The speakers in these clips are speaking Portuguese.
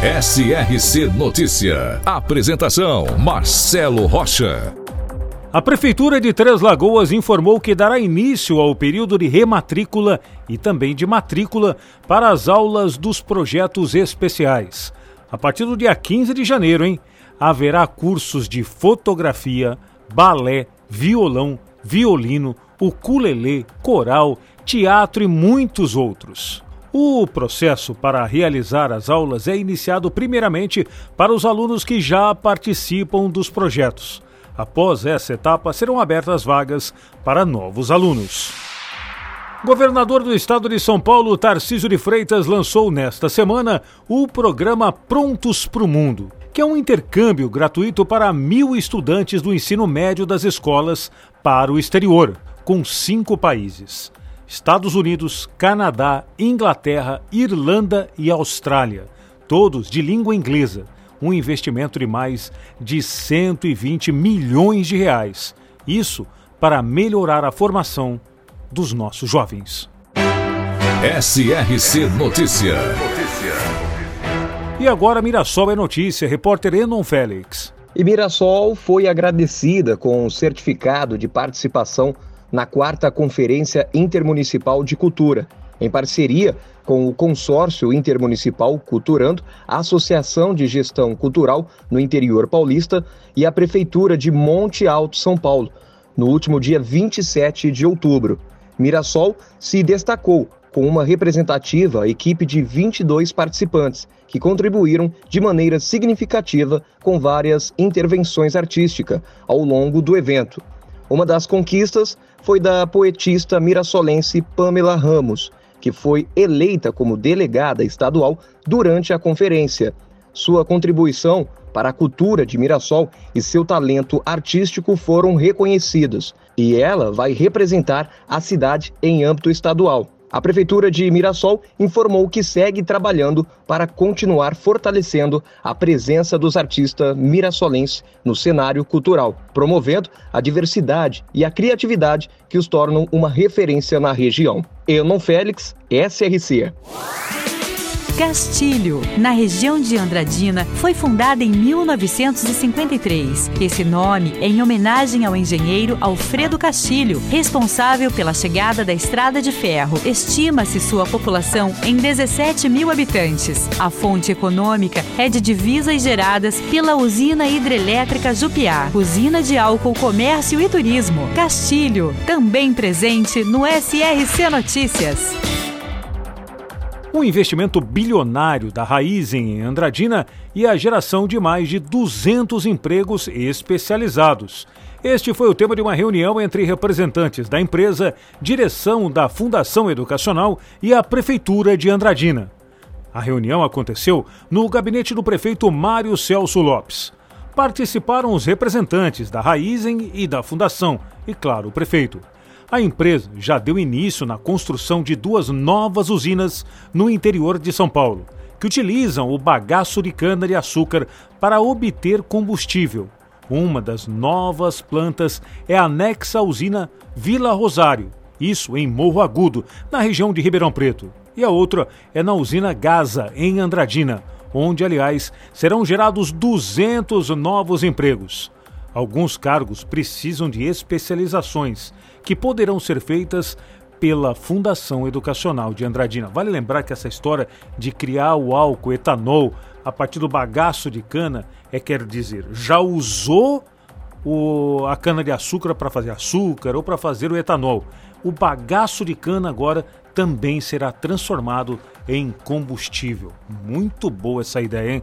SRC Notícia. Apresentação: Marcelo Rocha. A Prefeitura de Três Lagoas informou que dará início ao período de rematrícula e também de matrícula para as aulas dos projetos especiais. A partir do dia 15 de janeiro, hein? Haverá cursos de fotografia, balé, violão, violino, ukulele, coral, teatro e muitos outros. O processo para realizar as aulas é iniciado primeiramente para os alunos que já participam dos projetos. Após essa etapa, serão abertas vagas para novos alunos. Governador do estado de São Paulo, Tarcísio de Freitas, lançou nesta semana o programa Prontos para o Mundo, que é um intercâmbio gratuito para mil estudantes do ensino médio das escolas para o exterior, com cinco países. Estados Unidos, Canadá, Inglaterra, Irlanda e Austrália, todos de língua inglesa. Um investimento de mais de 120 milhões de reais. Isso para melhorar a formação dos nossos jovens. SRC Notícia. E agora Mirassol é notícia, repórter Enon Félix. E Mirassol foi agradecida com um certificado de participação na quarta Conferência Intermunicipal de Cultura, em parceria com o Consórcio Intermunicipal Culturando, a Associação de Gestão Cultural no Interior Paulista e a Prefeitura de Monte Alto, São Paulo, no último dia 27 de outubro. Mirassol se destacou com uma representativa equipe de 22 participantes, que contribuíram de maneira significativa com várias intervenções artísticas ao longo do evento. Uma das conquistas foi da poetista mirassolense Pamela Ramos, que foi eleita como delegada estadual durante a conferência. Sua contribuição para a cultura de Mirassol e seu talento artístico foram reconhecidos, e ela vai representar a cidade em âmbito estadual. A Prefeitura de Mirassol informou que segue trabalhando para continuar fortalecendo a presença dos artistas mirassolenses no cenário cultural, promovendo a diversidade e a criatividade que os tornam uma referência na região. Enon Félix, SRC. Castilho, na região de Andradina, foi fundada em 1953. Esse nome é em homenagem ao engenheiro Alfredo Castilho, responsável pela chegada da estrada de ferro. Estima-se sua população em 17 mil habitantes. A fonte econômica é de divisas geradas pela usina hidrelétrica Jupiá, usina de álcool, comércio e turismo. Castilho, também presente no SRC Notícias. Um investimento bilionário da Raizen em Andradina e a geração de mais de 200 empregos especializados. Este foi o tema de uma reunião entre representantes da empresa, direção da Fundação Educacional e a Prefeitura de Andradina. A reunião aconteceu no gabinete do prefeito Mário Celso Lopes. Participaram os representantes da Raizen e da Fundação, e, claro, o prefeito. A empresa já deu início na construção de duas novas usinas no interior de São Paulo, que utilizam o bagaço de cana-de-açúcar para obter combustível. Uma das novas plantas é anexa à usina Vila Rosário, isso em Morro Agudo, na região de Ribeirão Preto. E a outra é na usina Gaza, em Andradina, onde, aliás, serão gerados 200 novos empregos. Alguns cargos precisam de especializações que poderão ser feitas pela Fundação Educacional de Andradina. Vale lembrar que essa história de criar o álcool etanol a partir do bagaço de cana é quer dizer, já usou o, a cana de açúcar para fazer açúcar ou para fazer o etanol. O bagaço de cana agora também será transformado em combustível. Muito boa essa ideia, hein?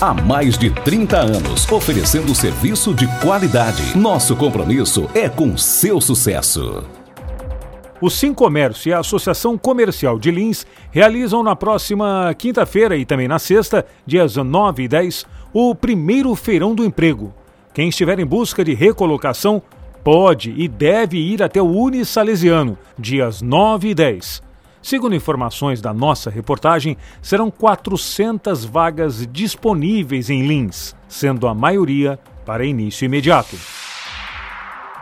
há mais de 30 anos, oferecendo serviço de qualidade. Nosso compromisso é com seu sucesso. O Sim Comércio e a Associação Comercial de Lins realizam na próxima quinta-feira e também na sexta, dias 9 e 10, o primeiro Feirão do Emprego. Quem estiver em busca de recolocação pode e deve ir até o Unisalesiano, dias 9 e 10. Segundo informações da nossa reportagem, serão 400 vagas disponíveis em Lins, sendo a maioria para início imediato.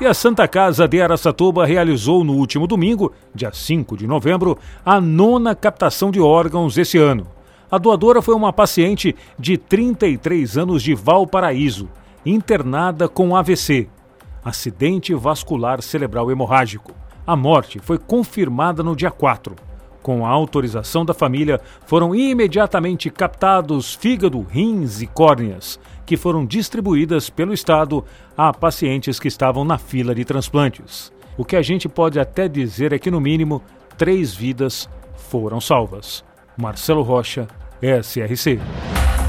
E a Santa Casa de Aracatuba realizou no último domingo, dia 5 de novembro, a nona captação de órgãos esse ano. A doadora foi uma paciente de 33 anos de Valparaíso, internada com AVC, acidente vascular cerebral hemorrágico. A morte foi confirmada no dia 4. Com a autorização da família, foram imediatamente captados fígado, rins e córneas, que foram distribuídas pelo Estado a pacientes que estavam na fila de transplantes. O que a gente pode até dizer é que, no mínimo, três vidas foram salvas. Marcelo Rocha, SRC.